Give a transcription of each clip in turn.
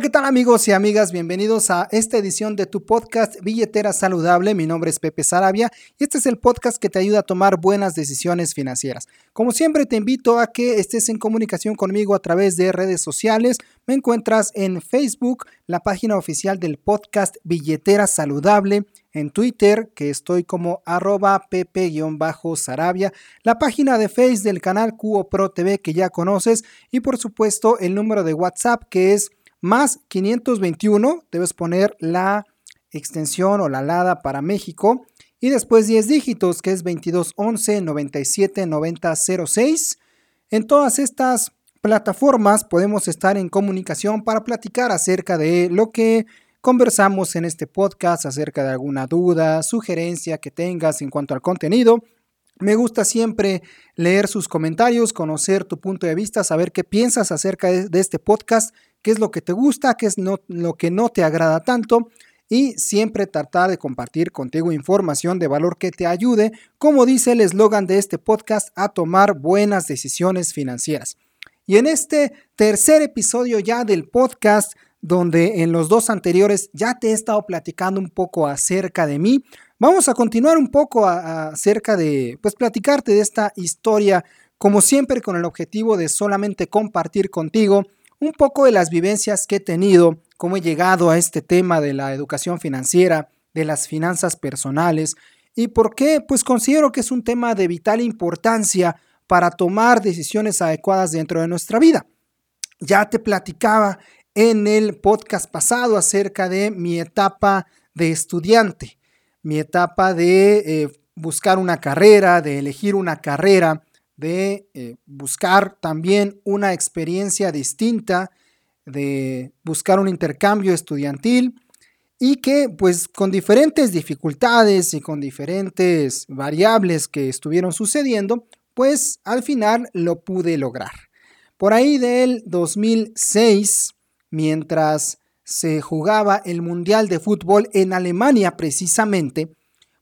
¿Qué tal amigos y amigas? Bienvenidos a esta edición de tu podcast Billetera Saludable. Mi nombre es Pepe Sarabia y este es el podcast que te ayuda a tomar buenas decisiones financieras. Como siempre te invito a que estés en comunicación conmigo a través de redes sociales. Me encuentras en Facebook, la página oficial del podcast Billetera Saludable en Twitter, que estoy como arroba pepe-sarabia, la página de Facebook del canal Cuo Pro TV que ya conoces y por supuesto el número de WhatsApp que es más 521, debes poner la extensión o la LADA para México y después 10 dígitos que es 2211 97 9006. En todas estas plataformas podemos estar en comunicación para platicar acerca de lo que conversamos en este podcast, acerca de alguna duda, sugerencia que tengas en cuanto al contenido. Me gusta siempre leer sus comentarios, conocer tu punto de vista, saber qué piensas acerca de, este podcast qué es lo que te gusta, qué es lo que no te agrada tanto y siempre tratar de compartir contigo información de valor que te ayude, como dice el eslogan de este podcast, a tomar buenas decisiones financieras. Y en este tercer episodio ya del podcast, donde en los dos anteriores ya te he estado platicando un poco acerca de mí, vamos a continuar un poco acerca de, pues platicarte de esta historia, como siempre con el objetivo de solamente compartir contigo un poco de las vivencias que he tenido, cómo he llegado a este tema de la educación financiera, de las finanzas personales y por qué pues considero que es un tema de vital importancia para tomar decisiones adecuadas dentro de nuestra vida. Ya te platicaba en el podcast pasado acerca de mi etapa de estudiante, mi etapa de eh, buscar una carrera, de elegir una carrera, de eh, buscar también una experiencia distinta, de buscar un intercambio estudiantil y que pues con diferentes dificultades y con diferentes variables que estuvieron sucediendo, pues al final lo pude lograr. Por ahí del 2006, mientras se jugaba el Mundial de Fútbol en Alemania precisamente,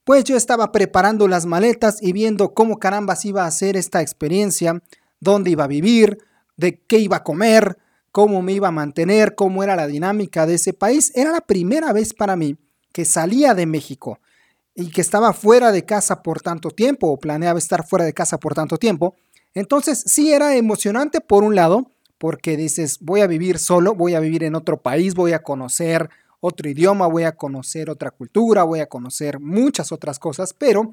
pues yo estaba preparando las maletas y viendo cómo carambas iba a hacer esta experiencia, dónde iba a vivir, de qué iba a comer, cómo me iba a mantener, cómo era la dinámica de ese país. Era la primera vez para mí que salía de México y que estaba fuera de casa por tanto tiempo o planeaba estar fuera de casa por tanto tiempo. Entonces sí era emocionante por un lado, porque dices, voy a vivir solo, voy a vivir en otro país, voy a conocer otro idioma, voy a conocer otra cultura, voy a conocer muchas otras cosas, pero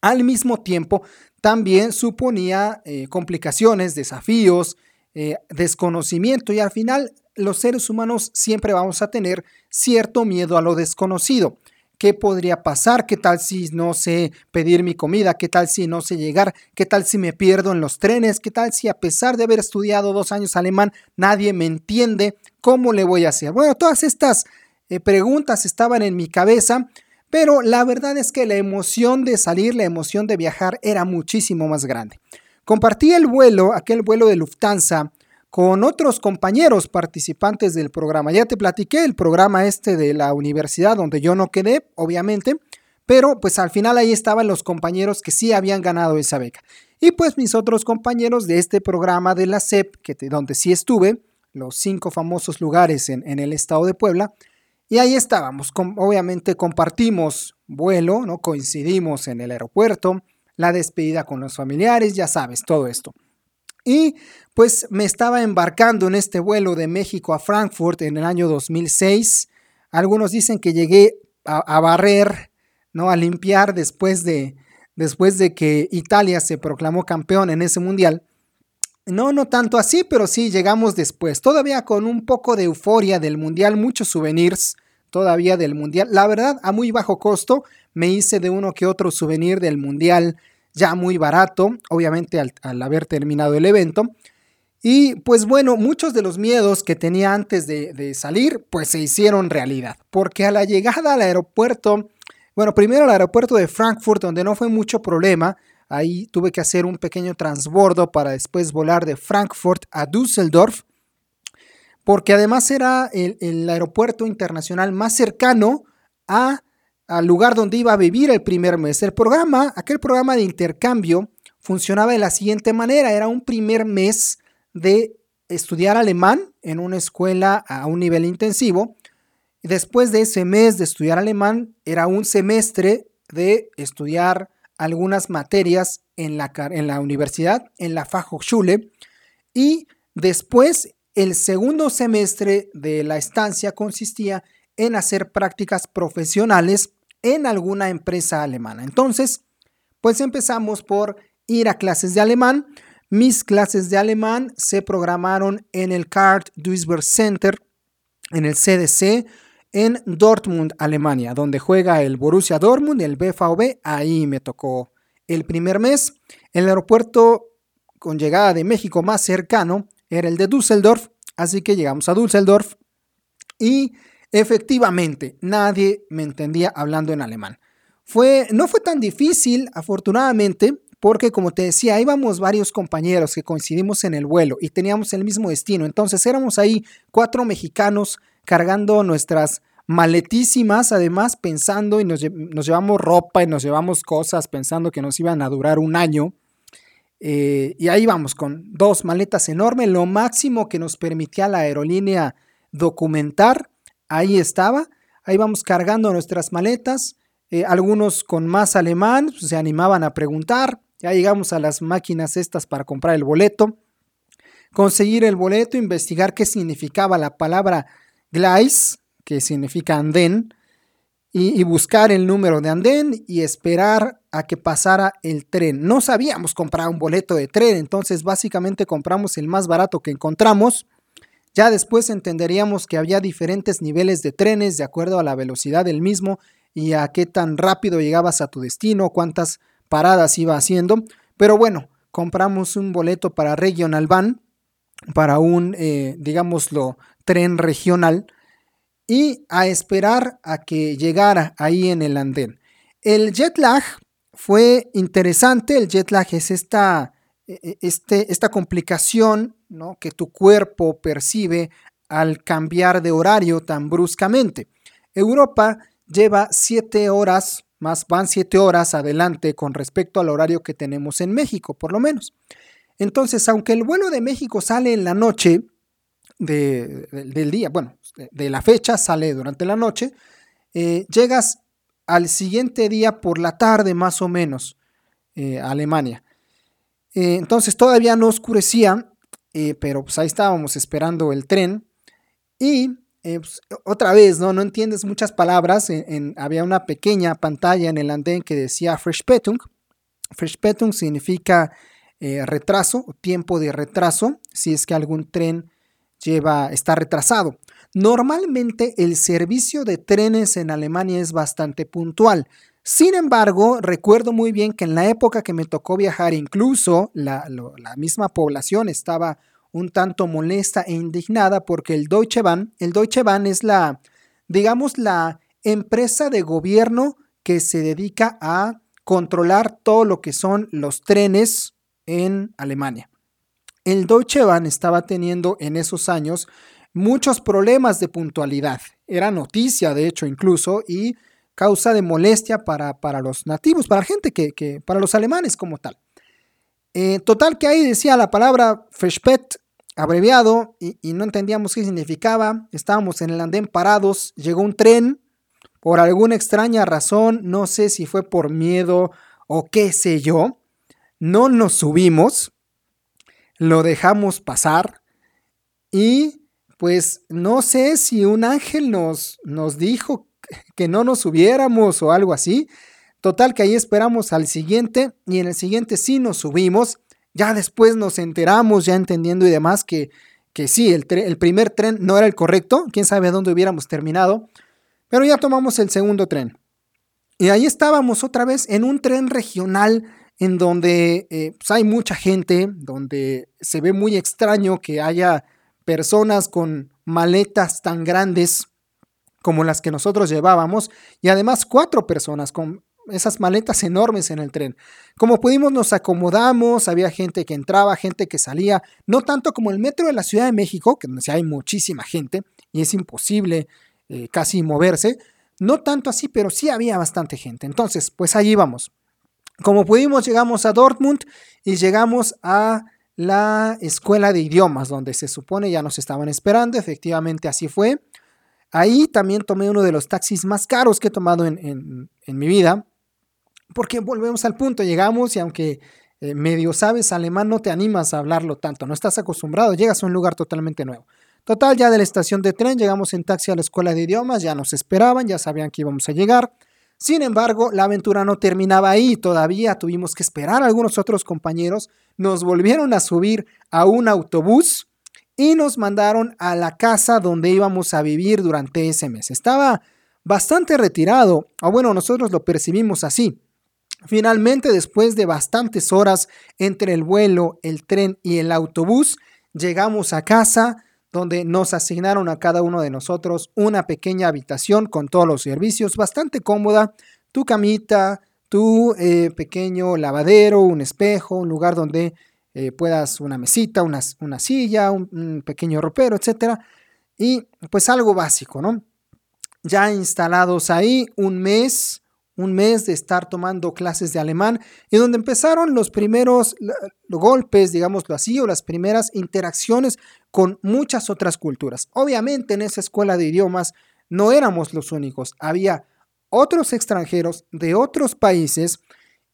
al mismo tiempo también suponía eh, complicaciones, desafíos, eh, desconocimiento y al final los seres humanos siempre vamos a tener cierto miedo a lo desconocido. ¿Qué podría pasar? ¿Qué tal si no sé pedir mi comida? ¿Qué tal si no sé llegar? ¿Qué tal si me pierdo en los trenes? ¿Qué tal si a pesar de haber estudiado dos años alemán nadie me entiende? ¿Cómo le voy a hacer? Bueno, todas estas eh, preguntas estaban en mi cabeza, pero la verdad es que la emoción de salir, la emoción de viajar era muchísimo más grande. Compartí el vuelo, aquel vuelo de Lufthansa, con otros compañeros participantes del programa. Ya te platiqué el programa este de la universidad donde yo no quedé, obviamente, pero pues al final ahí estaban los compañeros que sí habían ganado esa beca. Y pues mis otros compañeros de este programa de la SEP, que donde sí estuve, los cinco famosos lugares en el estado de Puebla, y ahí estábamos, obviamente compartimos vuelo, ¿no? Coincidimos en el aeropuerto, la despedida con los familiares, ya sabes, todo esto. Y pues me estaba embarcando en este vuelo de México a Frankfurt en el año 2006. Algunos dicen que llegué a, barrer, ¿no? A limpiar después de, después de que Italia se proclamó campeón en ese mundial. No, no tanto así, pero sí llegamos después. Todavía con un poco de euforia del mundial, muchos souvenirs todavía del mundial. La verdad, a muy bajo costo, me hice de uno que otro souvenir del mundial ya muy barato, obviamente al, haber terminado el evento. Y pues bueno, muchos de los miedos que tenía antes de, de, salir, pues se hicieron realidad. Porque a la llegada al aeropuerto, bueno, primero al aeropuerto de Frankfurt, donde no fue mucho problema, ahí tuve que hacer un pequeño transbordo para después volar de Frankfurt a Düsseldorf, porque además era el, aeropuerto internacional más cercano a, al lugar donde iba a vivir el primer mes. El programa, aquel programa de intercambio, funcionaba de la siguiente manera, era un primer mes de estudiar alemán en una escuela a un nivel intensivo. Después de ese mes de estudiar alemán, era un semestre de estudiar algunas materias en la, en la universidad, en la Fachhochschule, y después el segundo semestre de la estancia consistía en hacer prácticas profesionales en alguna empresa alemana. Entonces, pues empezamos por ir a clases de alemán. Mis clases de alemán se programaron en el Card Duisburg Center, en el CDC, en Dortmund, Alemania, donde juega el Borussia Dortmund, el BVB. Ahí me tocó el primer mes. El aeropuerto con llegada de México más cercano era el de Düsseldorf, así que llegamos a Düsseldorf y efectivamente nadie me entendía hablando en alemán. Fue, no fue tan difícil, afortunadamente, porque como te decía, íbamos varios compañeros que coincidimos en el vuelo y teníamos el mismo destino. Entonces éramos ahí cuatro mexicanos cargando nuestras maletísimas, además pensando y nos, llevamos ropa y nos llevamos cosas pensando que nos iban a durar un año. Eh, y ahí vamos con dos maletas enormes, lo máximo que nos permitía la aerolínea documentar, ahí estaba, ahí vamos cargando nuestras maletas, eh, algunos con más alemán pues, se animaban a preguntar, ya llegamos a las máquinas estas para comprar el boleto, conseguir el boleto, investigar qué significaba la palabra Gleis, que significa andén, y, buscar el número de andén y esperar a que pasara el tren. No sabíamos comprar un boleto de tren, entonces básicamente compramos el más barato que encontramos. Ya después entenderíamos que había diferentes niveles de trenes de acuerdo a la velocidad del mismo y a qué tan rápido llegabas a tu destino, cuántas paradas iba haciendo. Pero bueno, compramos un boleto para Regional Van, para un, eh, digámoslo, tren regional y a esperar a que llegara ahí en el andén. El jet lag fue interesante. El jet lag es esta, e, e, este, esta complicación ¿no? que tu cuerpo percibe al cambiar de horario tan bruscamente. Europa lleva siete horas, más van siete horas adelante con respecto al horario que tenemos en México, por lo menos. Entonces, aunque el vuelo de México sale en la noche, del día, bueno, de la fecha, sale durante la noche, eh, llegas al siguiente día por la tarde más o menos eh, a Alemania. Eh, entonces todavía no oscurecía, pero pues ahí estábamos esperando el tren y pues, otra vez, ¿no? No entiendes muchas palabras. había una pequeña pantalla en el andén que decía Verspätung. Verspätung significa retraso tiempo de retraso, si es que algún tren lleva, está retrasado. Normalmente el servicio de trenes en Alemania es bastante puntual. Sin embargo, recuerdo muy bien que en la época que me tocó viajar, incluso la, misma población estaba un tanto molesta e indignada porque el Deutsche Bahn, el Deutsche Bahn es la, digamos, la empresa de gobierno que se dedica a controlar todo lo que son los trenes en Alemania. El Deutsche Bahn estaba teniendo en esos años muchos problemas de puntualidad. Era noticia, de hecho, incluso, y causa de molestia para, para los nativos, para la gente que, para los alemanes como tal. Eh, total que ahí decía la palabra Verspät abreviado y, y, no entendíamos qué significaba. Estábamos en el andén parados, llegó un tren, por alguna extraña razón, no sé si fue por miedo o qué sé yo, no nos subimos, lo dejamos pasar y pues no sé si un ángel nos, nos dijo que no nos subiéramos o algo así. Total que ahí esperamos al siguiente y en el siguiente sí nos subimos. Ya después nos enteramos, ya entendiendo y demás, que, que sí, el, el primer tren no era el correcto. Quién sabe dónde hubiéramos terminado. Pero ya tomamos el segundo tren. Y ahí estábamos otra vez en un tren regional en donde eh, pues, hay mucha gente, donde se ve muy extraño que haya personas con maletas tan grandes como las que nosotros llevábamos y además cuatro personas con esas maletas enormes en el tren. Como pudimos nos acomodamos, había gente que entraba, gente que salía, no tanto como el metro de la Ciudad de México, que donde hay muchísima gente y es imposible eh, casi moverse, no tanto así, pero sí había bastante gente. Entonces, pues ahí vamos. Como pudimos, llegamos a Dortmund y llegamos a la escuela de idiomas, donde se supone ya nos estaban esperando. Efectivamente, así fue. Ahí también tomé uno de los taxis más caros que he tomado en, mi vida, porque volvemos al punto, llegamos y aunque eh, medio sabes alemán, no te animas a hablarlo tanto, no estás acostumbrado, llegas a un lugar totalmente nuevo. Total, ya de la estación de tren llegamos en taxi a la escuela de idiomas, ya nos esperaban, ya sabían que íbamos a llegar. Sin embargo, la aventura no terminaba ahí, todavía tuvimos que esperar a algunos otros compañeros, nos volvieron a subir a un autobús y nos mandaron a la casa donde íbamos a vivir durante ese mes. Estaba bastante retirado, o bueno, nosotros lo percibimos así. Finalmente, después de bastantes horas entre el vuelo, el tren y el autobús, llegamos a casa donde nos asignaron a cada uno de nosotros una pequeña habitación con todos los servicios, bastante cómoda, tu camita, tu eh, pequeño lavadero, un espejo, un lugar donde eh, puedas una mesita, una, una silla, un, un, pequeño ropero, etc. Y pues algo básico, ¿no? Ya instalados ahí un mes, un mes de estar tomando clases de alemán y donde empezaron los primeros golpes, digámoslo así, o las primeras interacciones con muchas otras culturas. Obviamente en esa escuela de idiomas no éramos los únicos, había otros extranjeros de otros países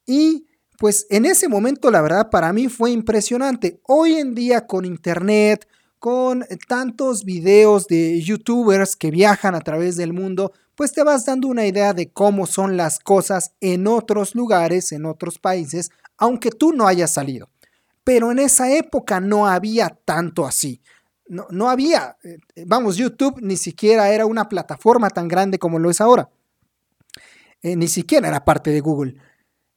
y pues en ese momento la verdad para mí fue impresionante. Hoy en día con internet, con tantos videos de youtubers que viajan a través del mundo, pues te vas dando una idea de cómo son las cosas en otros lugares, en otros países, aunque tú no hayas salido. Pero en esa época no había tanto así. No, no había, eh, vamos, YouTube ni siquiera era una plataforma tan grande como lo es ahora. Eh, ni siquiera era parte de Google.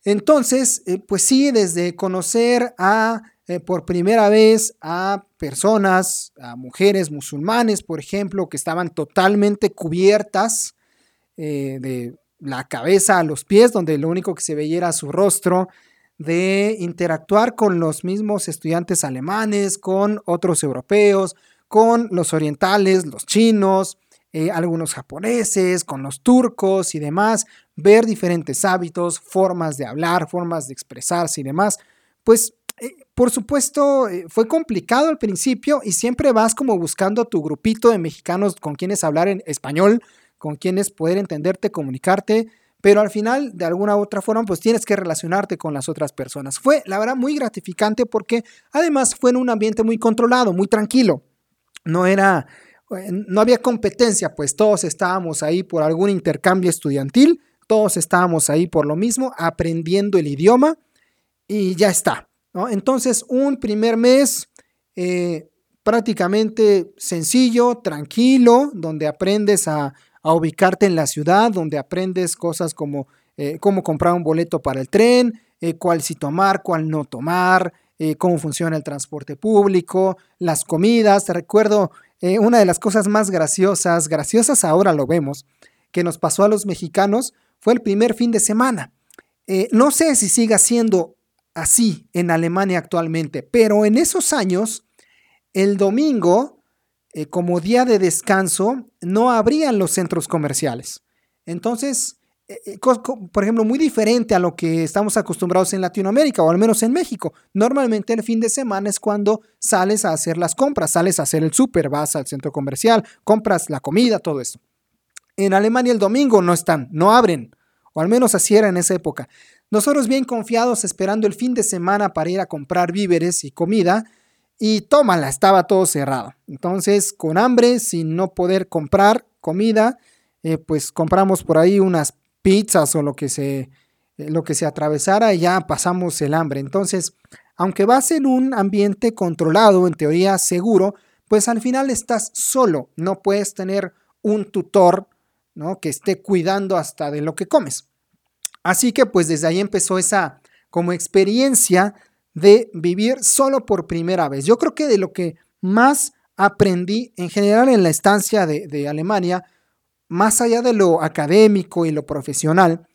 Entonces, eh, pues sí, desde conocer a por primera vez a personas, a mujeres musulmanes, por ejemplo, que estaban totalmente cubiertas eh, de la cabeza a los pies, donde lo único que se veía era su rostro, de interactuar con los mismos estudiantes alemanes, con otros europeos, con los orientales, los chinos, eh, algunos japoneses, con los turcos y demás, ver diferentes hábitos, formas de hablar, formas de expresarse y demás, pues eh, por supuesto fue complicado al principio y siempre vas como buscando tu grupito de mexicanos con quienes hablar en español, con quienes poder entenderte, comunicarte, pero al final, de alguna u otra forma, pues tienes que relacionarte con las otras personas. Fue, la verdad, muy gratificante porque además fue en un ambiente muy controlado, muy tranquilo. No era, eh, no había competencia, pues todos estábamos ahí por algún intercambio estudiantil, todos estábamos ahí por lo mismo, aprendiendo el idioma y ya está. Entonces, un primer mes eh, prácticamente sencillo, tranquilo, donde aprendes a, a ubicarte en la ciudad, donde aprendes cosas como eh, cómo comprar un boleto para el tren, eh, cuál sí tomar, cuál no tomar, eh, cómo funciona el transporte público, las comidas. Te recuerdo una de las cosas más graciosas, graciosas ahora lo vemos, que nos pasó a los mexicanos fue el primer fin de semana. no sé si siga siendo así en Alemania actualmente, pero en esos años, el domingo eh, como día de descanso, no abrían los centros comerciales. Entonces, eh, eh, por ejemplo, muy diferente a lo que estamos acostumbrados en Latinoamérica o al menos en México. Normalmente el fin de semana es cuando sales a hacer las compras, sales a hacer el súper, vas al centro comercial, compras la comida, todo eso. En Alemania el domingo no están, no abren, o al menos así era en esa época. Nosotros bien confiados esperando el fin de semana para ir a comprar víveres y comida, y tómala, estaba todo cerrado. Entonces, con hambre, sin no poder comprar comida, eh, pues compramos por ahí unas pizzas o lo que se, eh, lo que se atravesara y ya pasamos el hambre. Entonces, aunque vas en un ambiente controlado, en teoría seguro, pues al final estás solo, no puedes tener un tutor ¿no? que esté cuidando hasta de lo que comes. Así que pues desde ahí empezó esa como experiencia de vivir solo por primera vez. Yo creo que de lo que más aprendí en general en la estancia de, Alemania, más allá de lo académico y lo profesional,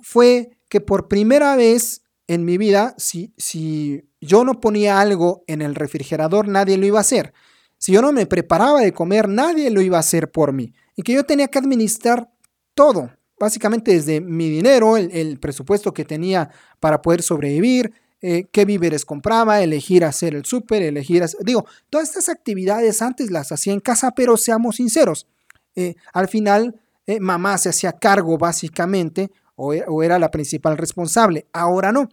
fue que por primera vez en mi vida, si, si yo no ponía algo en el refrigerador, nadie lo iba a hacer. Si yo no me preparaba de comer, nadie lo iba a hacer por mí. Y que yo tenía que administrar todo, básicamente desde mi dinero, el, presupuesto que tenía para poder sobrevivir, eh, qué víveres compraba, elegir hacer el súper, elegir hacer, digo, todas estas actividades antes las hacía en casa, pero seamos sinceros, eh, al final eh, mamá se hacía cargo básicamente o, o era la principal responsable, ahora no.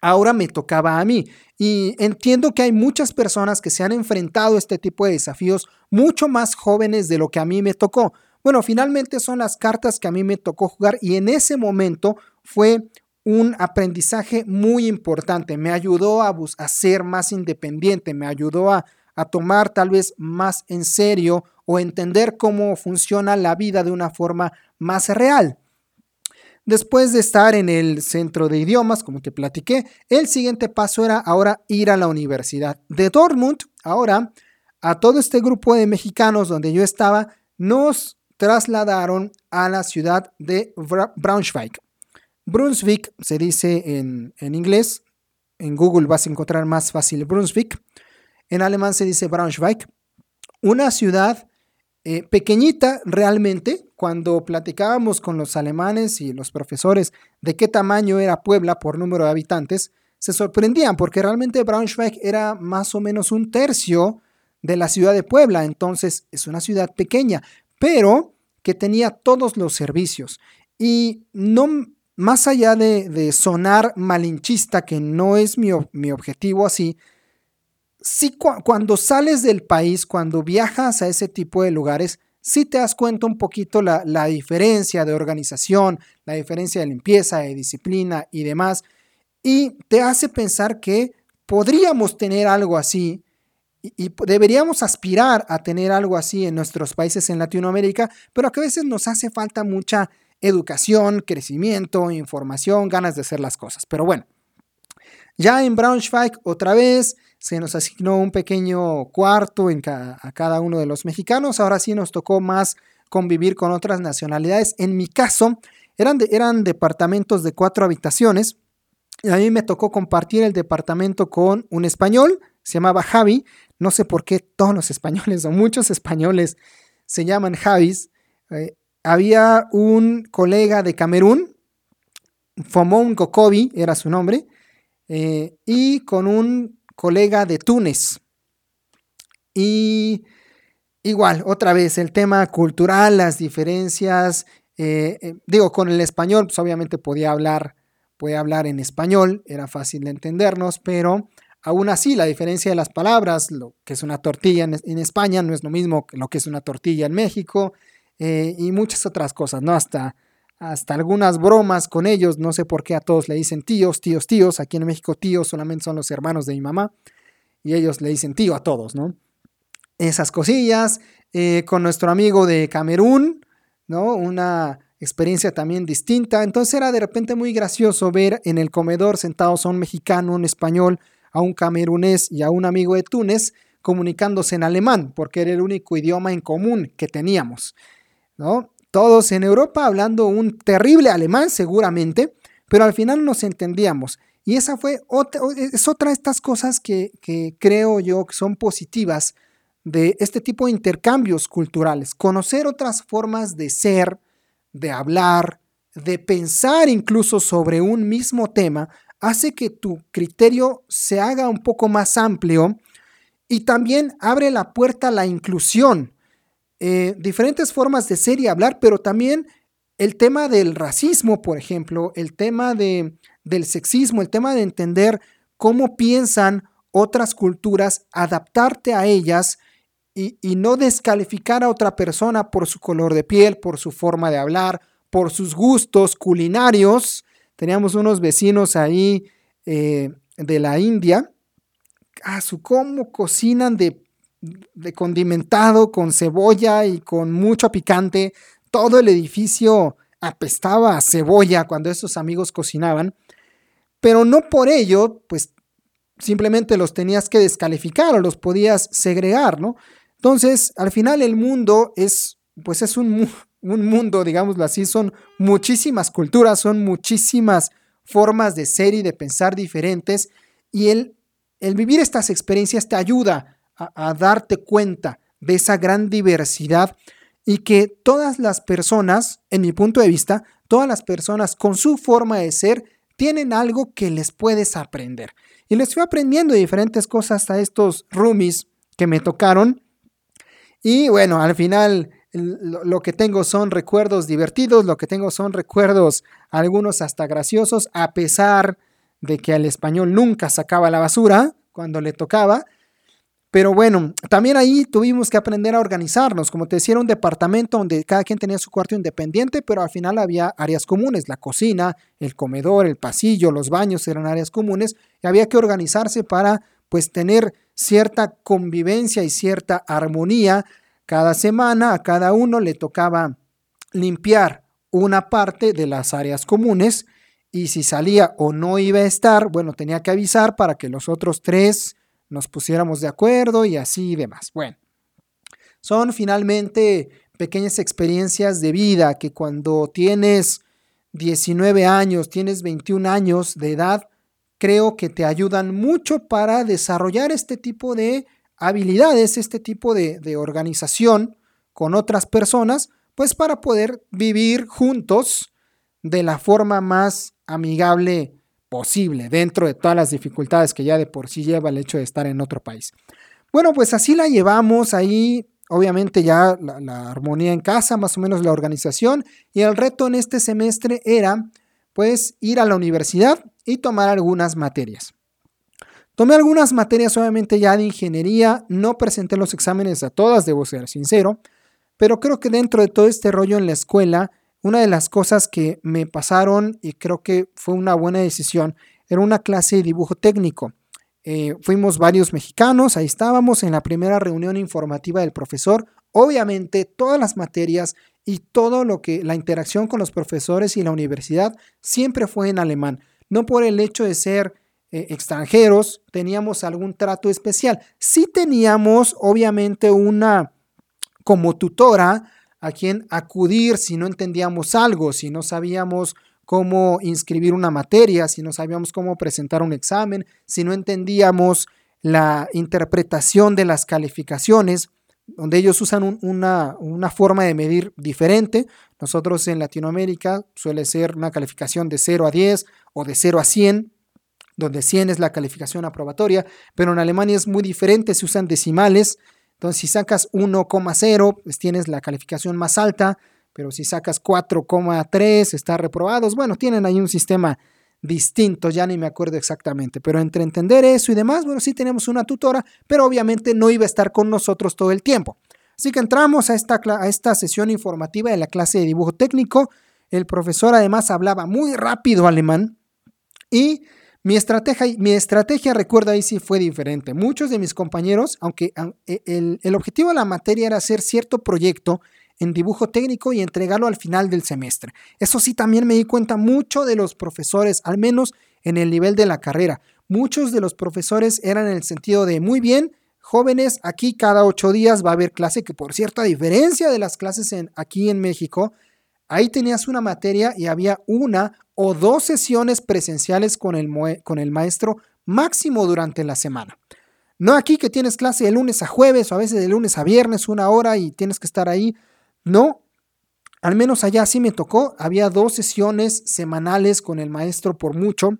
Ahora me tocaba a mí. Y entiendo que hay muchas personas que se han enfrentado a este tipo de desafíos mucho más jóvenes de lo que a mí me tocó. Bueno, finalmente son las cartas que a mí me tocó jugar y en ese momento fue un aprendizaje muy importante. Me ayudó a, a ser más independiente, me ayudó a, a tomar tal vez más en serio o entender cómo funciona la vida de una forma más real. Después de estar en el centro de idiomas, como te platiqué, el siguiente paso era ahora ir a la universidad. De Dortmund, ahora, a todo este grupo de mexicanos donde yo estaba, nos trasladaron a la ciudad de Braunschweig. Brunswick se dice en, inglés, en Google vas a encontrar más fácil Brunswick, en alemán se dice Braunschweig, una ciudad eh, pequeñita realmente, cuando platicábamos con los alemanes y los profesores de qué tamaño era Puebla por número de habitantes, se sorprendían porque realmente Braunschweig era más o menos un tercio de la ciudad de Puebla, entonces es una ciudad pequeña, pero que tenía todos los servicios. Y no, más allá de, sonar malinchista, que no es mi, objetivo así, sí cuando sales del país, cuando viajas a ese tipo de lugares, sí te das cuenta un poquito la, la diferencia de organización, la diferencia de limpieza, de disciplina y demás, y te hace pensar que podríamos tener algo así y, deberíamos aspirar a tener algo así en nuestros países en Latinoamérica, pero que a veces nos hace falta mucha educación, crecimiento, información, ganas de hacer las cosas. Pero bueno, ya en Braunschweig otra vez se nos asignó un pequeño cuarto en a cada uno de los mexicanos. Ahora sí nos tocó más convivir con otras nacionalidades. En mi caso, eran, eran departamentos de cuatro habitaciones. Y a mí me tocó compartir el departamento con un español, se llamaba Javi, no sé por qué todos los españoles o muchos españoles se llaman Javis. Eh, había un colega de Camerún, Fomón Gokobi era su nombre, eh, y con un colega de Túnez. Y igual, otra vez, el tema cultural, las diferencias, eh, digo, con el español, pues obviamente podía hablar, podía hablar en español, era fácil de entendernos, pero Aún así, la diferencia de las palabras, lo que es una tortilla en, España no es lo mismo que lo que es una tortilla en México eh, y muchas otras cosas, ¿no? Hasta, hasta algunas bromas con ellos, no sé por qué a todos le dicen tíos, tíos, tíos. Aquí en México tíos solamente son los hermanos de mi mamá y ellos le dicen tío a todos, ¿no? Esas cosillas, eh, con nuestro amigo de Camerún, ¿no? Una experiencia también distinta. Entonces era de repente muy gracioso ver en el comedor sentados a un mexicano, un español, a un camerunés y a un amigo de Túnez comunicándose en alemán, porque era el único idioma en común que teníamos. ¿No? Todos en Europa hablando un terrible alemán seguramente, pero al final nos entendíamos. Y esa fue otra, es otra de estas cosas que, que creo yo que son positivas de este tipo de intercambios culturales. Conocer otras formas de ser, de hablar, de pensar incluso sobre un mismo tema, hace que tu criterio se haga un poco más amplio y también abre la puerta a la inclusión. Eh, diferentes formas de ser y hablar, pero también el tema del racismo, por ejemplo, el tema de, del sexismo, el tema de entender cómo piensan otras culturas, adaptarte a ellas y, y, no descalificar a otra persona por su color de piel, por su forma de hablar, por sus gustos culinarios, Teníamos unos vecinos ahí eh, de la India. Ah, su cómo cocinan de, condimentado con cebolla y con mucho picante. Todo el edificio apestaba a cebolla cuando esos amigos cocinaban. pero no por ello, pues simplemente los tenías que descalificar o los podías segregar, ¿no? Entonces, al final el mundo es, pues es un, un mundo, digámoslo así, son muchísimas culturas, son muchísimas formas de ser y de pensar diferentes y el, el vivir estas experiencias te ayuda a, darte cuenta de esa gran diversidad y que todas las personas, en mi punto de vista, todas las personas con su forma de ser tienen algo que les puedes aprender. Y les fui aprendiendo diferentes cosas a estos roomies que me tocaron. Y bueno, al final lo que tengo son recuerdos divertidos, lo que tengo son recuerdos, algunos hasta graciosos, a pesar de que al español nunca sacaba la basura cuando le tocaba. Pero bueno, también ahí tuvimos que aprender a organizarnos. Como te decía, era un departamento donde cada quien tenía su cuarto independiente, pero al final había áreas comunes. La cocina, el comedor, el pasillo, los baños eran áreas comunes y había que organizarse para pues tener cierta convivencia y cierta armonía. Cada semana a cada uno le tocaba limpiar una parte de las áreas comunes y si salía o no iba a estar, bueno, tenía que avisar para que los otros tres nos pusiéramos de acuerdo y así y demás. Bueno, son finalmente pequeñas experiencias de vida que cuando tienes 19 años, tienes 21 años de edad, creo que te ayudan mucho para desarrollar este tipo de habilidades, este tipo de, de organización con otras personas, pues para poder vivir juntos de la forma más amigable posible dentro de todas las dificultades que ya de por sí lleva el hecho de estar en otro país. Bueno, pues así la llevamos ahí, obviamente ya la, armonía en casa, más o menos la organización, y el reto en este semestre era pues ir a la universidad y tomar algunas materias. Tomé algunas materias obviamente ya de ingeniería, no presenté los exámenes a todas, debo ser sincero, pero creo que dentro de todo este rollo en la escuela, una de las cosas que me pasaron y creo que fue una buena decisión era una clase de dibujo técnico. Eh, fuimos varios mexicanos, ahí estábamos en la primera reunión informativa del profesor. Obviamente todas las materias y todo lo que la interacción con los profesores y la universidad siempre fue en alemán. No por el hecho de ser eh, extranjeros teníamos algún trato especial. Sí teníamos obviamente una como tutora a quien acudir si no entendíamos algo, si no sabíamos cómo inscribir una materia, si no sabíamos cómo presentar un examen, si no entendíamos la interpretación de las calificaciones, donde ellos usan una, una, forma de medir diferente. Nosotros en Latinoamérica suele ser una calificación de 0 a 10 o de 0 a 100, donde 100 es la calificación aprobatoria, pero en Alemania es muy diferente, se usan decimales, entonces, si sacas 1,0, pues tienes la calificación más alta, pero si sacas 4,3, está reprobados. Bueno, tienen ahí un sistema distinto, ya ni me acuerdo exactamente, pero entre entender eso y demás, bueno, sí tenemos una tutora, pero obviamente no iba a estar con nosotros todo el tiempo. Así que entramos a esta, a esta sesión informativa de la clase de dibujo técnico. El profesor además hablaba muy rápido alemán y mi estrategia, mi estrategia, recuerda ahí sí fue diferente. Muchos de mis compañeros, aunque e, el, el, objetivo de la materia era hacer cierto proyecto en dibujo técnico y entregarlo al final del semestre. Eso sí, también me di cuenta mucho de los profesores, al menos en el nivel de la carrera. Muchos de los profesores eran en el sentido de, muy bien, jóvenes, aquí cada ocho días va a haber clase, que por cierto, a diferencia de las clases en, aquí en México, ahí tenías una materia y había una o dos sesiones presenciales con el, con el maestro máximo durante la semana. No aquí que tienes clase de lunes a jueves o a veces de lunes a viernes una hora y tienes que estar ahí. No, al menos allá sí me tocó. Había dos sesiones semanales con el maestro por mucho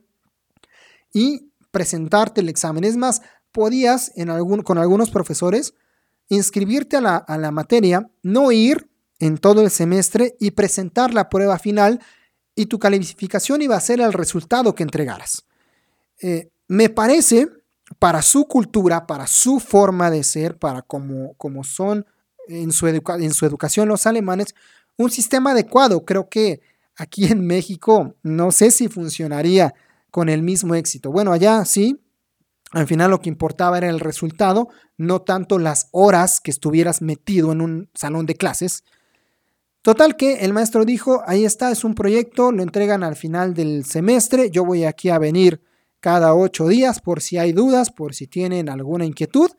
y presentarte el examen. Es más, podías en algún, con algunos profesores inscribirte a la, a la materia, no ir en todo el semestre y presentar la prueba final y tu calificación iba a ser el resultado que entregaras. Eh, me parece, para su cultura, para su forma de ser, para como, como son en su, en su educación los alemanes, un sistema adecuado. Creo que aquí en México no sé si funcionaría con el mismo éxito. Bueno, allá sí, al final lo que importaba era el resultado, no tanto las horas que estuvieras metido en un salón de clases. Total que el maestro dijo, ahí está, es un proyecto, lo entregan al final del semestre, yo voy aquí a venir cada ocho días por si hay dudas, por si tienen alguna inquietud.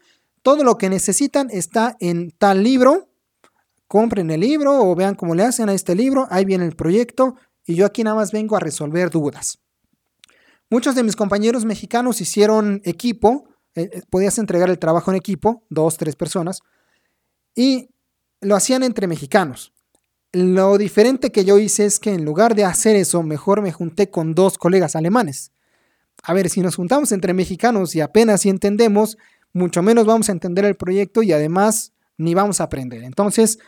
Todo lo que necesitan está en tal libro, compren el libro o vean cómo le hacen a este libro, ahí viene el proyecto y yo aquí nada más vengo a resolver dudas. Muchos de mis compañeros mexicanos hicieron equipo, eh, eh, podías entregar el trabajo en equipo, dos, tres personas, y lo hacían entre mexicanos. Lo diferente que yo hice es que en lugar de hacer eso, mejor me junté con dos colegas alemanes. A ver, si nos juntamos entre mexicanos y apenas si entendemos, mucho menos vamos a entender el proyecto y además ni vamos a aprender. Entonces,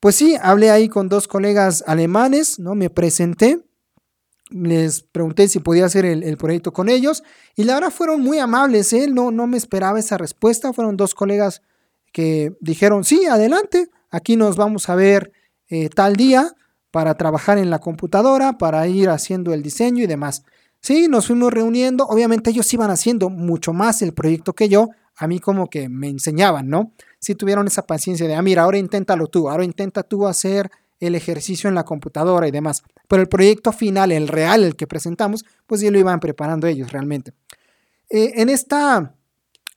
pues sí, hablé ahí con dos colegas alemanes, ¿no? Me presenté, les pregunté si podía hacer el, proyecto con ellos y la verdad fueron muy amables, ¿eh? no, no me esperaba esa respuesta, fueron dos colegas que dijeron, sí, adelante, aquí nos vamos a ver eh, tal día para trabajar en la computadora, para ir haciendo el diseño y demás. Sí, nos fuimos reuniendo, obviamente ellos iban haciendo mucho más el proyecto que yo, a mí como que me enseñaban, ¿no? Si tuvieron esa paciencia de, ah, mira, ahora inténtalo tú, ahora intenta tú hacer el ejercicio en la computadora y demás. Pero el proyecto final, el real, el que presentamos, pues ya lo iban preparando ellos realmente. Eh, en esta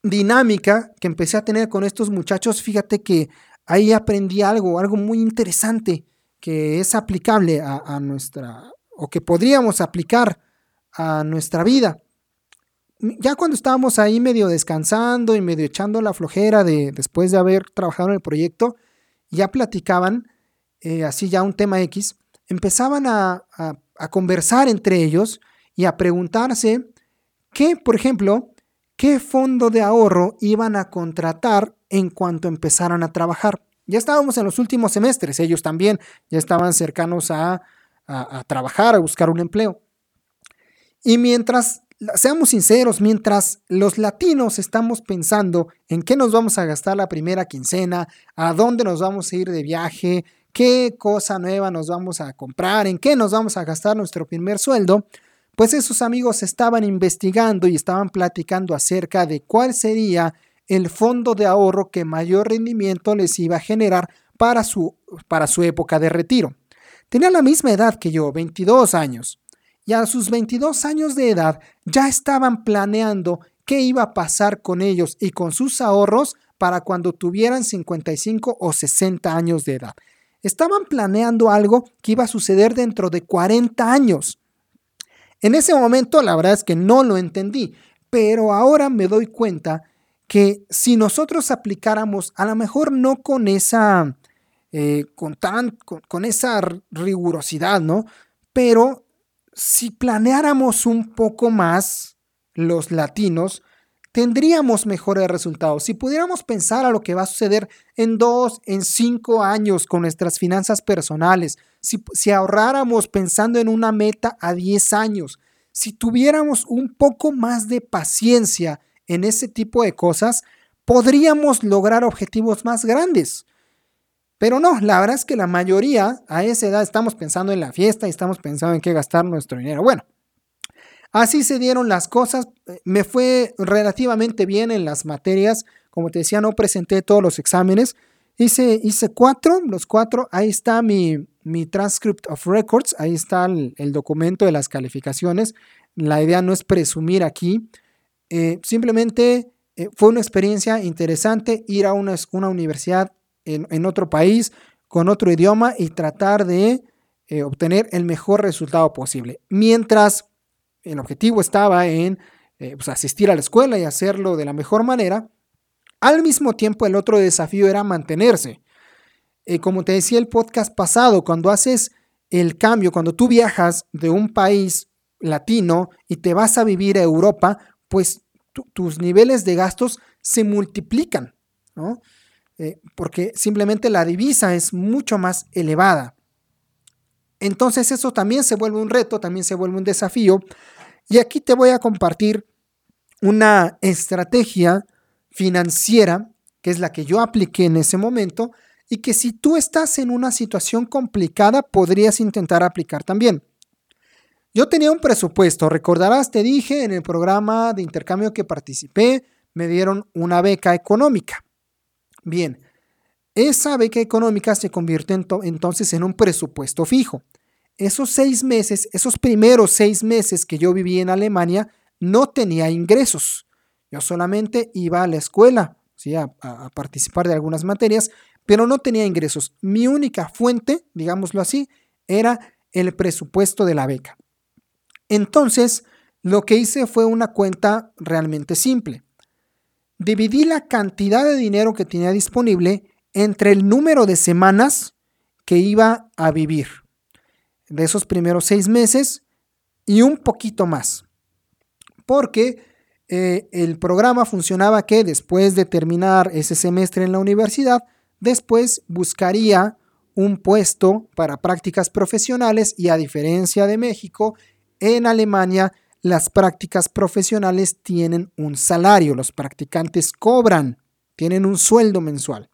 dinámica que empecé a tener con estos muchachos, fíjate que ahí aprendí algo, algo muy interesante que es aplicable a, nuestra, o que podríamos aplicar a nuestra vida. Ya cuando estábamos ahí medio descansando y medio echando la flojera de después de haber trabajado en el proyecto, ya platicaban, eh, así ya un tema X, empezaban a, a conversar entre ellos y a preguntarse qué, por ejemplo, qué fondo de ahorro iban a contratar en cuanto empezaran a trabajar. Ya estábamos en los últimos semestres, ellos también ya estaban cercanos a, trabajar, a buscar un empleo. Y mientras, seamos sinceros, mientras los latinos estamos pensando en qué nos vamos a gastar la primera quincena, a dónde nos vamos a ir de viaje, qué cosa nueva nos vamos a comprar, en qué nos vamos a gastar nuestro primer sueldo, pues esos amigos estaban investigando y estaban platicando acerca de cuál sería el fondo de ahorro que mayor rendimiento les iba a generar para su, para su época de retiro. Tenía la misma edad que yo, 22 años, y a sus 22 años de edad ya estaban planeando qué iba a pasar con ellos y con sus ahorros para cuando tuvieran 55 o 60 años de edad. Estaban planeando algo que iba a suceder dentro de 40 años. En ese momento la verdad es que no lo entendí, pero ahora me doy cuenta que si nosotros aplicáramos, a lo mejor no con esa, eh, con, tan, con, esa rigurosidad, ¿no? Pero si planeáramos un poco más los latinos, tendríamos mejores resultados. Si pudiéramos pensar a lo que va a suceder en dos, en cinco años con nuestras finanzas personales, si, si ahorráramos pensando en una meta a 10 años, si tuviéramos un poco más de paciencia en ese tipo de cosas, podríamos lograr objetivos más grandes. Pero no, la verdad es que la mayoría a esa edad estamos pensando en la fiesta y estamos pensando en qué gastar nuestro dinero. Bueno, así se dieron las cosas. Me fue relativamente bien en las materias. Como te decía, no presenté todos los exámenes. Hice, hice cuatro, los cuatro. Ahí está mi, mi transcript of records. Ahí está el, documento de las calificaciones. La idea no es presumir aquí. Eh, simplemente eh, fue una experiencia interesante ir a una, una universidad en, otro país con otro idioma y tratar de eh, obtener el mejor resultado posible. Mientras el objetivo estaba en pues, asistir a la escuela y hacerlo de la mejor manera, al mismo tiempo el otro desafío era mantenerse. Como te decía el podcast pasado, cuando haces el cambio, cuando tú viajas de un país latino y te vas a vivir a Europa, pues tus niveles de gastos se multiplican, ¿no? Eh, porque simplemente la divisa es mucho más elevada. Entonces eso también se vuelve un reto, también se vuelve un desafío. Y aquí te voy a compartir una estrategia financiera, que es la que yo apliqué en ese momento, y que si tú estás en una situación complicada, podrías intentar aplicar también. Yo tenía un presupuesto, recordarás, te dije en el programa de intercambio que participé, me dieron una beca económica. Bien, Esa beca económica se convierte entonces en un presupuesto fijo. Esos seis meses, esos primeros seis meses que yo viví en Alemania, no tenía ingresos. Yo solamente iba a la escuela, ¿sí? a, a participar de algunas materias, pero no tenía ingresos. Mi única fuente, digámoslo así, era el presupuesto de la beca. Entonces, lo que hice fue una cuenta realmente simple. Dividí la cantidad de dinero que tenía disponible entre el número de semanas que iba a vivir de esos primeros seis meses y un poquito más. Porque eh, el programa funcionaba que después de terminar ese semestre en la universidad, después buscaría un puesto para prácticas profesionales y a diferencia de México, en Alemania las prácticas profesionales tienen un salario, los practicantes cobran, tienen un sueldo mensual.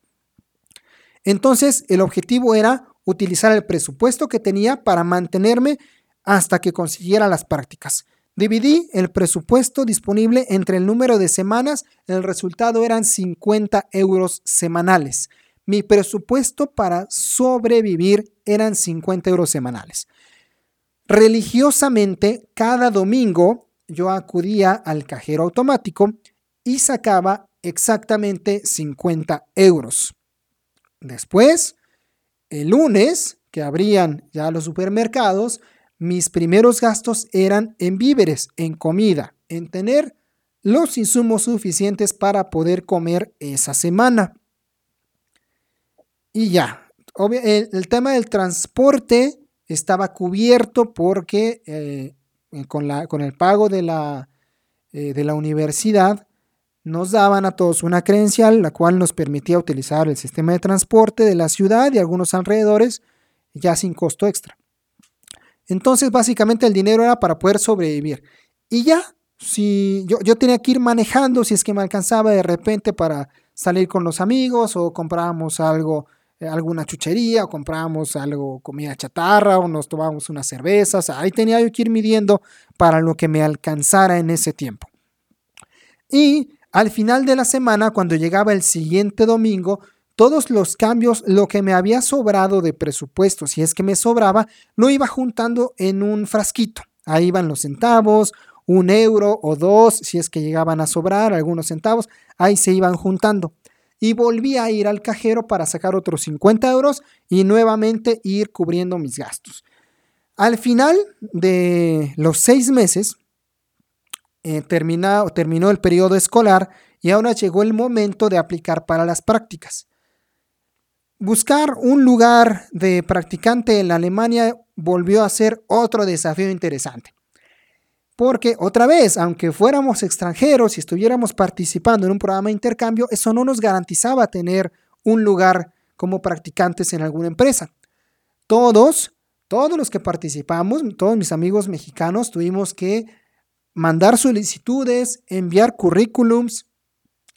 Entonces, el objetivo era utilizar el presupuesto que tenía para mantenerme hasta que consiguiera las prácticas. Dividí el presupuesto disponible entre el número de semanas, el resultado eran 50 euros semanales. Mi presupuesto para sobrevivir eran 50 euros semanales. Religiosamente, cada domingo yo acudía al cajero automático y sacaba exactamente 50 euros. Después, el lunes, que abrían ya los supermercados, mis primeros gastos eran en víveres, en comida, en tener los insumos suficientes para poder comer esa semana. Y ya, el, tema del transporte estaba cubierto porque eh, con, la, con, el pago de la, eh, de la universidad nos daban a todos una credencial, la cual nos permitía utilizar el sistema de transporte de la ciudad y algunos alrededores ya sin costo extra. Entonces, básicamente el dinero era para poder sobrevivir. Y ya, si yo, yo tenía que ir manejando, si es que me alcanzaba de repente para salir con los amigos o comprábamos algo, alguna chuchería o comprábamos algo, comida chatarra o nos tomábamos unas cervezas. Ahí tenía yo que ir midiendo para lo que me alcanzara en ese tiempo. Y al final de la semana, cuando llegaba el siguiente domingo, todos los cambios, lo que me había sobrado de presupuesto, si es que me sobraba, lo iba juntando en un frasquito. Ahí iban los centavos, un euro o dos, si es que llegaban a sobrar algunos centavos, ahí se iban juntando. Y volví a ir al cajero para sacar otros 50 euros y nuevamente ir cubriendo mis gastos. Al final de los seis meses, eh, terminó el periodo escolar y ahora llegó el momento de aplicar para las prácticas. Buscar un lugar de practicante en Alemania volvió a ser otro desafío interesante. Porque otra vez, aunque fuéramos extranjeros y estuviéramos participando en un programa de intercambio, eso no nos garantizaba tener un lugar como practicantes en alguna empresa. Todos, todos los que participamos, todos mis amigos mexicanos, tuvimos que mandar solicitudes, enviar currículums,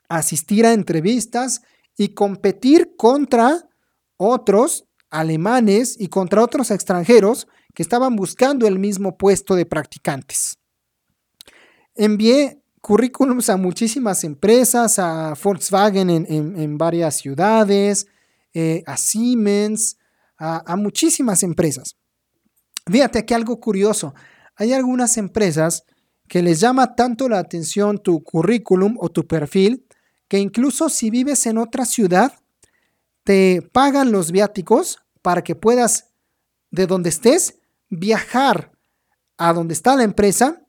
asistir a entrevistas y competir contra otros alemanes y contra otros extranjeros que estaban buscando el mismo puesto de practicantes. Envié currículums a muchísimas empresas, a Volkswagen en, varias ciudades, eh, a Siemens, a, a muchísimas empresas. Fíjate que algo curioso, hay algunas empresas que les llama tanto la atención tu currículum o tu perfil, que incluso si vives en otra ciudad, te pagan los viáticos para que puedas, de donde estés, viajar a donde está la empresa,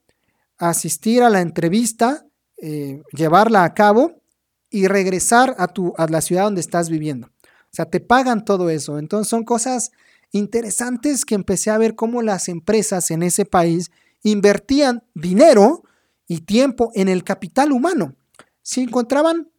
asistir a la entrevista, eh, llevarla a cabo y regresar a, tu, a la ciudad donde estás viviendo. O sea, te pagan todo eso. Entonces son cosas interesantes que empecé a ver cómo las empresas en ese país invertían dinero y tiempo en el capital humano. Si encontraban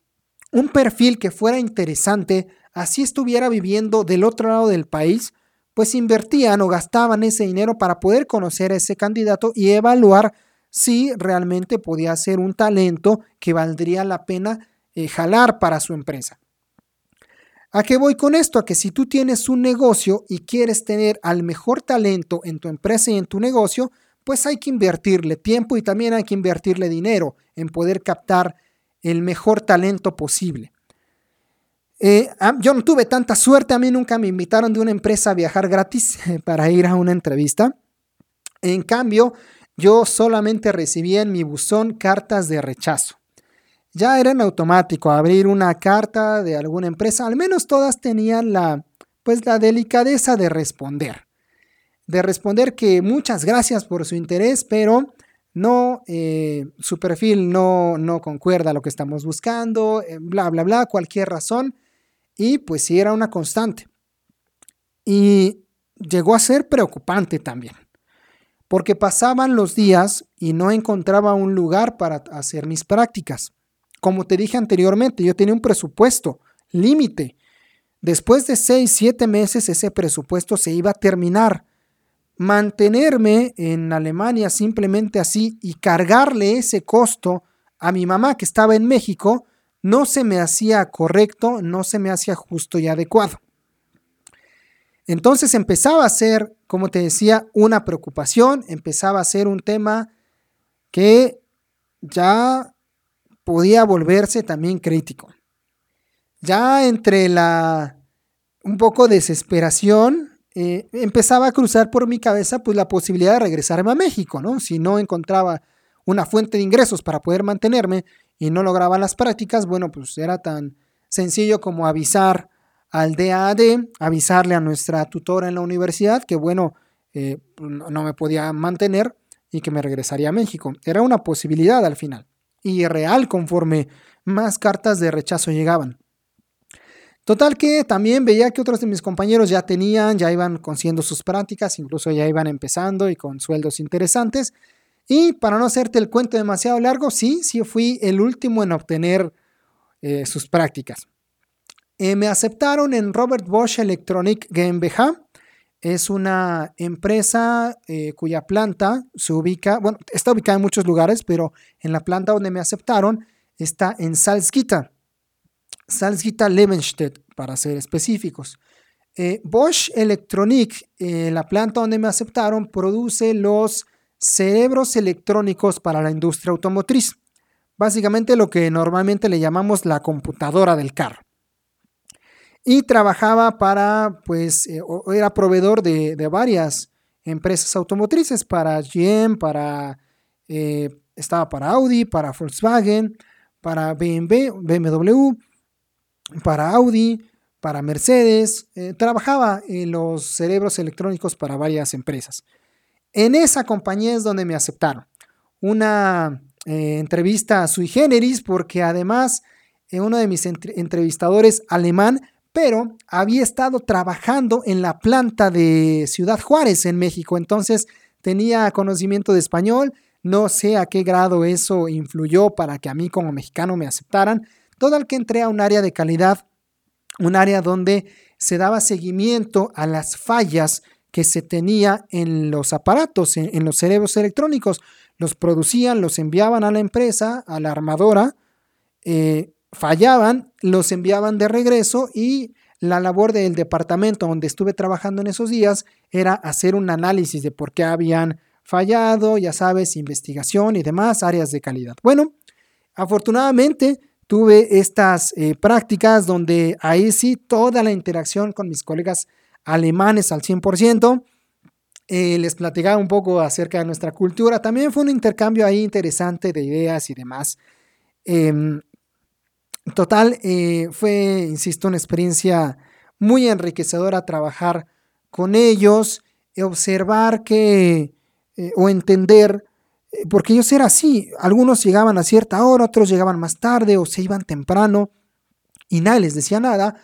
un perfil que fuera interesante, así estuviera viviendo del otro lado del país, pues invertían o gastaban ese dinero para poder conocer a ese candidato y evaluar si realmente podía ser un talento que valdría la pena eh, jalar para su empresa. ¿A qué voy con esto? A que si tú tienes un negocio y quieres tener al mejor talento en tu empresa y en tu negocio, pues hay que invertirle tiempo y también hay que invertirle dinero en poder captar el mejor talento posible. Eh, yo no tuve tanta suerte, a mí nunca me invitaron de una empresa a viajar gratis para ir a una entrevista. En cambio, yo solamente recibí en mi buzón cartas de rechazo. Ya era en automático abrir una carta de alguna empresa, al menos todas tenían la, pues, la delicadeza de responder. De responder que muchas gracias por su interés, pero no, eh, su perfil no, no concuerda a lo que estamos buscando, eh, bla, bla, bla, cualquier razón. Y pues sí era una constante. Y llegó a ser preocupante también, porque pasaban los días y no encontraba un lugar para hacer mis prácticas. Como te dije anteriormente, yo tenía un presupuesto límite. Después de seis, siete meses ese presupuesto se iba a terminar mantenerme en Alemania simplemente así y cargarle ese costo a mi mamá que estaba en México no se me hacía correcto, no se me hacía justo y adecuado. Entonces empezaba a ser, como te decía, una preocupación, empezaba a ser un tema que ya podía volverse también crítico. Ya entre la un poco desesperación eh, empezaba a cruzar por mi cabeza pues la posibilidad de regresarme a México, ¿no? Si no encontraba una fuente de ingresos para poder mantenerme y no lograba las prácticas, bueno, pues era tan sencillo como avisar al DAD, avisarle a nuestra tutora en la universidad que, bueno, eh, no me podía mantener y que me regresaría a México. Era una posibilidad al final y real conforme más cartas de rechazo llegaban. Total que también veía que otros de mis compañeros ya tenían, ya iban consiguiendo sus prácticas, incluso ya iban empezando y con sueldos interesantes. Y para no hacerte el cuento demasiado largo, sí, sí fui el último en obtener eh, sus prácticas. Eh, me aceptaron en Robert Bosch Electronic GmbH. Es una empresa eh, cuya planta se ubica, bueno, está ubicada en muchos lugares, pero en la planta donde me aceptaron está en Salzgitter. Salzgitter Levenstedt, para ser específicos. Eh, Bosch Electronic, la planta donde me aceptaron, produce los cerebros electrónicos para la industria automotriz. Básicamente lo que normalmente le llamamos la computadora del carro. Y trabajaba para, pues, eh, era proveedor de, varias empresas automotrices, para GM, para, estaba para Audi, para Volkswagen, para BMW, BMW para Audi, para Mercedes, eh, trabajaba en los cerebros electrónicos para varias empresas. En esa compañía es donde me aceptaron. Una eh, entrevista sui generis porque además eh, uno de mis entrevistadores alemán, pero había estado trabajando en la planta de Ciudad Juárez en México, entonces tenía conocimiento de español, no sé a qué grado eso influyó para que a mí como mexicano me aceptaran, todo el que entré a un área de calidad, un área donde se daba seguimiento a las fallas que se tenía en los aparatos, en, los cerebros electrónicos. Los producían, los enviaban a la empresa, a la armadora, eh, fallaban, los enviaban de regreso y la labor del departamento donde estuve trabajando en esos días era hacer un análisis de por qué habían fallado, ya sabes, investigación y demás áreas de calidad. Bueno, afortunadamente tuve estas eh, prácticas donde ahí sí toda la interacción con mis colegas alemanes al 100%. Eh, les platicaba un poco acerca de nuestra cultura. También fue un intercambio ahí interesante de ideas y demás. Em, total, eh, fue, insisto, una experiencia muy enriquecedora trabajar con ellos, observar que, o entender eh, porque ellos eran así, algunos llegaban a cierta hora, otros llegaban más tarde o se iban temprano y nadie les decía nada,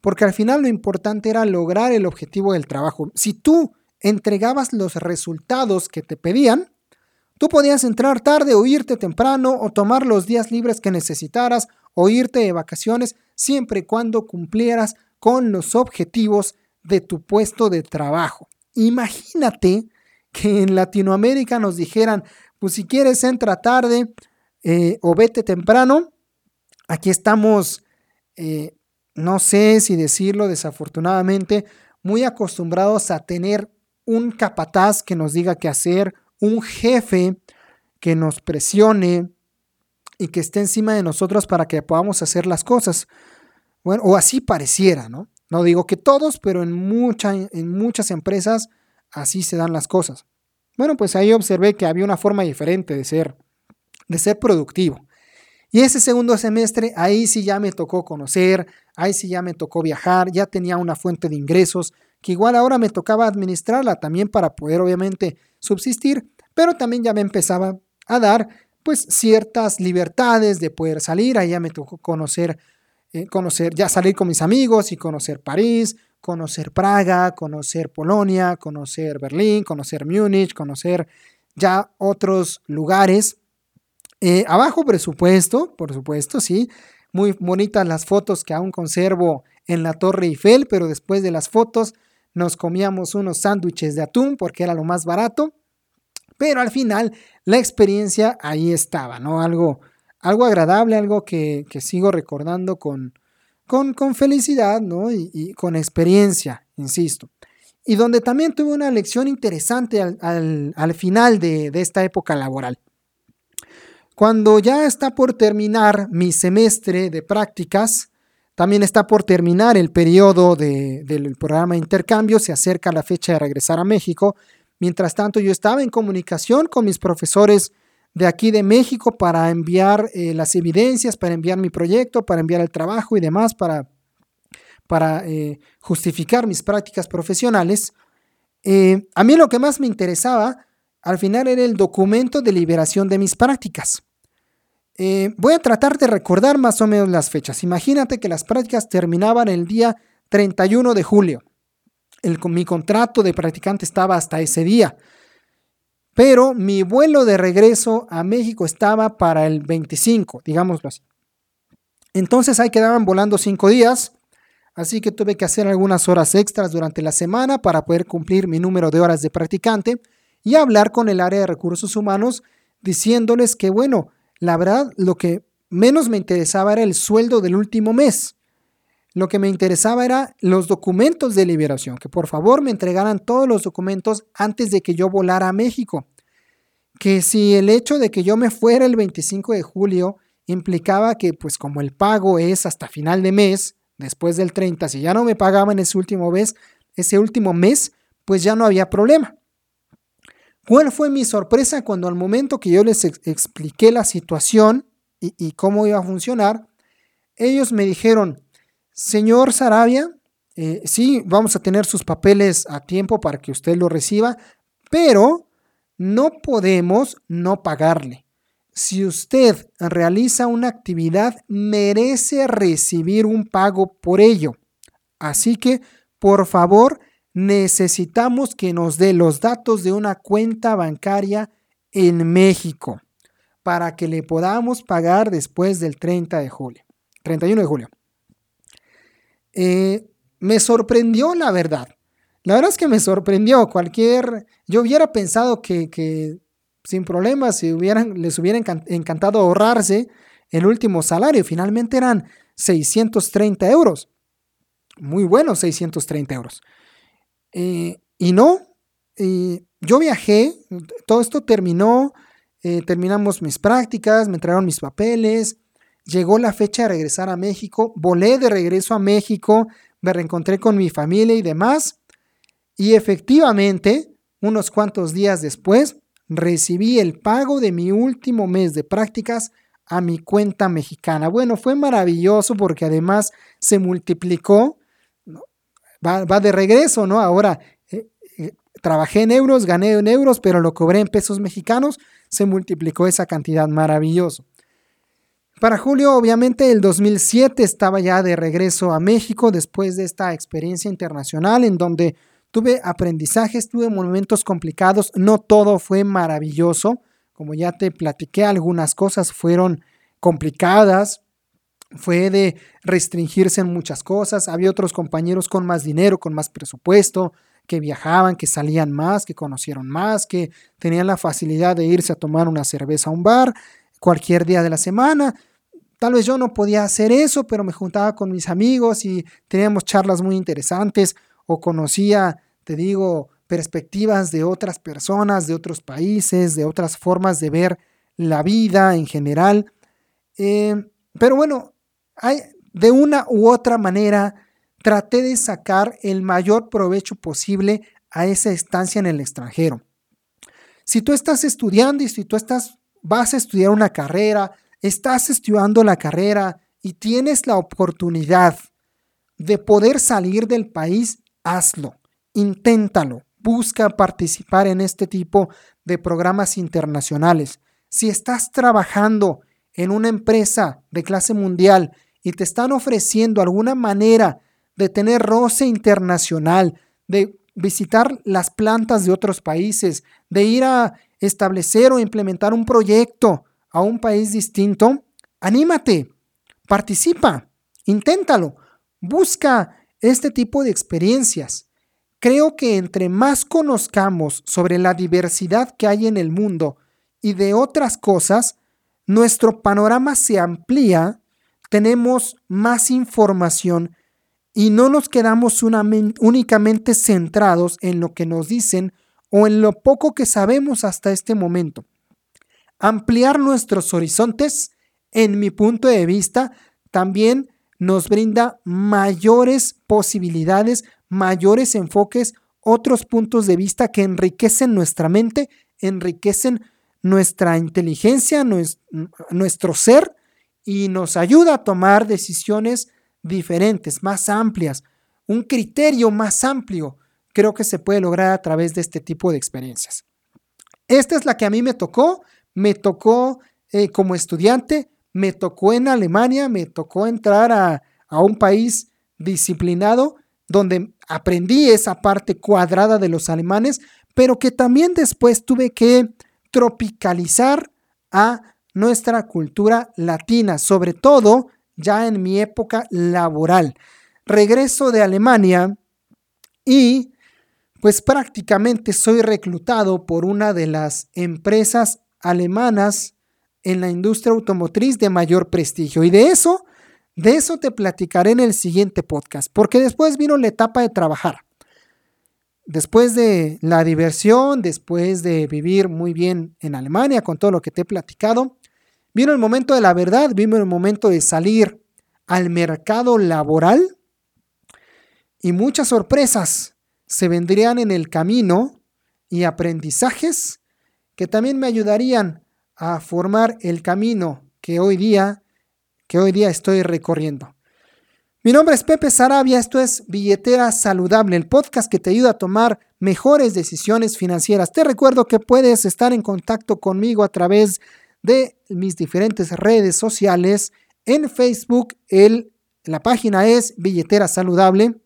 porque al final lo importante era lograr el objetivo del trabajo. Si tú entregabas los resultados que te pedían, tú podías entrar tarde o irte temprano o tomar los días libres que necesitaras o irte de vacaciones siempre y cuando cumplieras con los objetivos de tu puesto de trabajo. Imagínate que en Latinoamérica nos dijeran, pues si quieres entra tarde eh, o vete temprano. Aquí estamos, eh, no sé si decirlo desafortunadamente, muy acostumbrados a tener un capataz que nos diga qué hacer, un jefe que nos presione y que esté encima de nosotros para que podamos hacer las cosas. bueno, o así pareciera, ¿no? No digo que todos, pero en, en muchas empresas así se dan las cosas. Bueno, pues ahí observé que había una forma diferente de ser, de ser productivo. Y ese segundo semestre, ahí sí ya me tocó conocer, ahí sí ya me tocó viajar, ya tenía una fuente de ingresos, que igual ahora me tocaba administrarla también para poder obviamente subsistir, pero también ya me empezaba a dar pues ciertas libertades de poder salir, ahí ya me tocó conocer, eh, conocer, ya salir con mis amigos y conocer París, conocer Praga, conocer Polonia, conocer Berlín, conocer Múnich, conocer ya otros lugares eh, abajo presupuesto, por supuesto, sí. Muy bonitas las fotos que aún conservo en la Torre Eiffel, pero después de las fotos nos comíamos unos sándwiches de atún porque era lo más barato. Pero al final la experiencia ahí estaba, ¿no? Algo, algo agradable, algo que, sigo recordando con, con, con felicidad, ¿no? Y, con experiencia, insisto. Y donde también tuve una lección interesante al, final de esta época laboral. Cuando ya está por terminar mi semestre de prácticas, también está por terminar el periodo del programa de intercambio, se acerca la fecha de regresar a México. Mientras tanto, yo estaba en comunicación con mis profesores de aquí de México para enviar eh, las evidencias, para enviar mi proyecto, para enviar el trabajo y demás, para, para eh, justificar mis prácticas profesionales. Eh, a mí lo que más me interesaba al final era el documento de liberación de mis prácticas. Voy a tratar de recordar más o menos las fechas. Imagínate que las prácticas terminaban el día 31 de julio. Mi contrato de practicante estaba hasta ese día. Pero mi vuelo de regreso a México estaba para el 25, digámoslo así. Entonces ahí quedaban volando cinco días. Así que tuve que hacer algunas horas extras durante la semana para poder cumplir mi número de horas de practicante y hablar con el área de recursos humanos diciéndoles que, bueno, la verdad, lo que menos me interesaba era el sueldo del último mes. Lo que me interesaba era los documentos de liberación, que por favor me entregaran todos los documentos antes de que yo volara a México. Que si el hecho de que yo me fuera el 25 de julio implicaba que pues como el pago es hasta final de mes, después del 30, si ya no me pagaban ese último mes, ese último mes, pues ya no había problema. ¿Cuál fue mi sorpresa cuando al momento que yo les expliqué la situación y, cómo iba a funcionar, ellos me dijeron, señor Sarabia, eh, sí, vamos a tener sus papeles a tiempo para que usted lo reciba, pero no podemos no pagarle. Si usted realiza una actividad, merece recibir un pago por ello. Así que, por favor, necesitamos que nos dé los datos de una cuenta bancaria en México para que le podamos pagar después del 30 de julio, 31 de julio. Eh, me sorprendió la verdad. La verdad es que me sorprendió. Cualquier, yo hubiera pensado que, sin problemas si hubieran, les hubiera encantado ahorrarse el último salario. Finalmente eran 630 euros. Muy buenos 630 euros. Eh, y no, yo viajé, todo esto terminó, eh, terminamos mis prácticas, me entregaron mis papeles, llegó la fecha de regresar a México, volé de regreso a México, me reencontré con mi familia y demás, y efectivamente, unos cuantos días después, recibí el pago de mi último mes de prácticas a mi cuenta mexicana. Bueno, fue maravilloso porque además se multiplicó va, de regreso, ¿no? Ahora, eh, eh, trabajé en euros, gané en euros, pero lo cobré en pesos mexicanos, se multiplicó esa cantidad maravilloso. Para julio, obviamente, el 2007 estaba ya de regreso a México después de esta experiencia internacional en donde tuve aprendizajes, tuve momentos complicados, no todo fue maravilloso, como ya te platiqué, algunas cosas fueron complicadas, fue de restringirse en muchas cosas. Había otros compañeros con más dinero, con más presupuesto, que viajaban, que salían más, que conocieron más, que tenían la facilidad de irse a tomar una cerveza a un bar cualquier día de la semana. Tal vez yo no podía hacer eso, pero me juntaba con mis amigos y teníamos charlas muy interesantes o conocía, te digo, perspectivas de otras personas, de otros países, de otras formas de ver la vida en general. Eh, pero bueno, de una u otra manera traté de sacar el mayor provecho posible a esa estancia en el extranjero. Si tú estás estudiando y si tú estás, vas a estudiar una carrera, estás estudiando la carrera y tienes la oportunidad de poder salir del país, hazlo, inténtalo, busca participar en este tipo de programas internacionales. Si estás trabajando en una empresa de clase mundial y te están ofreciendo alguna manera de tener roce internacional, de visitar las plantas de otros países, de ir a establecer o implementar un proyecto a un país distinto, anímate, participa, inténtalo, busca este tipo de experiencias. Creo que entre más conozcamos sobre la diversidad que hay en el mundo y de otras cosas, nuestro panorama se amplía, tenemos más información y no nos quedamos únicamente centrados en lo que nos dicen o en lo poco que sabemos hasta este momento. Ampliar nuestros horizontes, en mi punto de vista, también nos brinda mayores posibilidades, mayores enfoques, otros puntos de vista que enriquecen nuestra mente, enriquecen nuestra inteligencia, nuestro ser y nos ayuda a tomar decisiones diferentes, más amplias, un criterio más amplio, creo que se puede lograr a través de este tipo de experiencias. Esta es la que a mí me tocó, me tocó eh, como estudiante, me tocó en Alemania, me tocó entrar a, a un país disciplinado donde aprendí esa parte cuadrada de los alemanes, pero que también después tuve que tropicalizar a nuestra cultura latina, sobre todo ya en mi época laboral. Regreso de Alemania y pues prácticamente soy reclutado por una de las empresas alemanas en la industria automotriz de mayor prestigio. Y de eso, de eso te platicaré en el siguiente podcast, porque después vino la etapa de trabajar. Después de la diversión, después de vivir muy bien en Alemania con todo lo que te he platicado, Vino el momento de la verdad, vino el momento de salir al mercado laboral y muchas sorpresas se vendrían en el camino y aprendizajes que también me ayudarían a formar el camino que hoy día que hoy día estoy recorriendo. Mi nombre es Pepe Sarabia, esto es Billetera Saludable, el podcast que te ayuda a tomar mejores decisiones financieras. Te recuerdo que puedes estar en contacto conmigo a través de mis diferentes redes sociales. En Facebook, el, la página es Billetera Saludable.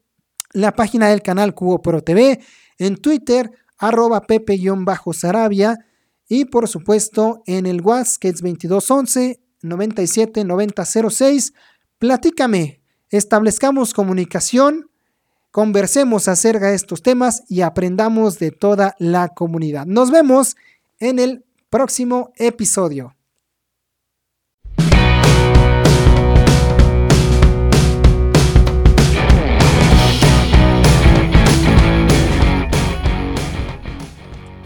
La página del canal Cubo Pro TV. En Twitter, arroba pepe-sarabia. Y por supuesto, en el WhatsApp, que es 2211 97 9006. Platícame, establezcamos comunicación, conversemos acerca de estos temas y aprendamos de toda la comunidad. Nos vemos en el próximo episodio.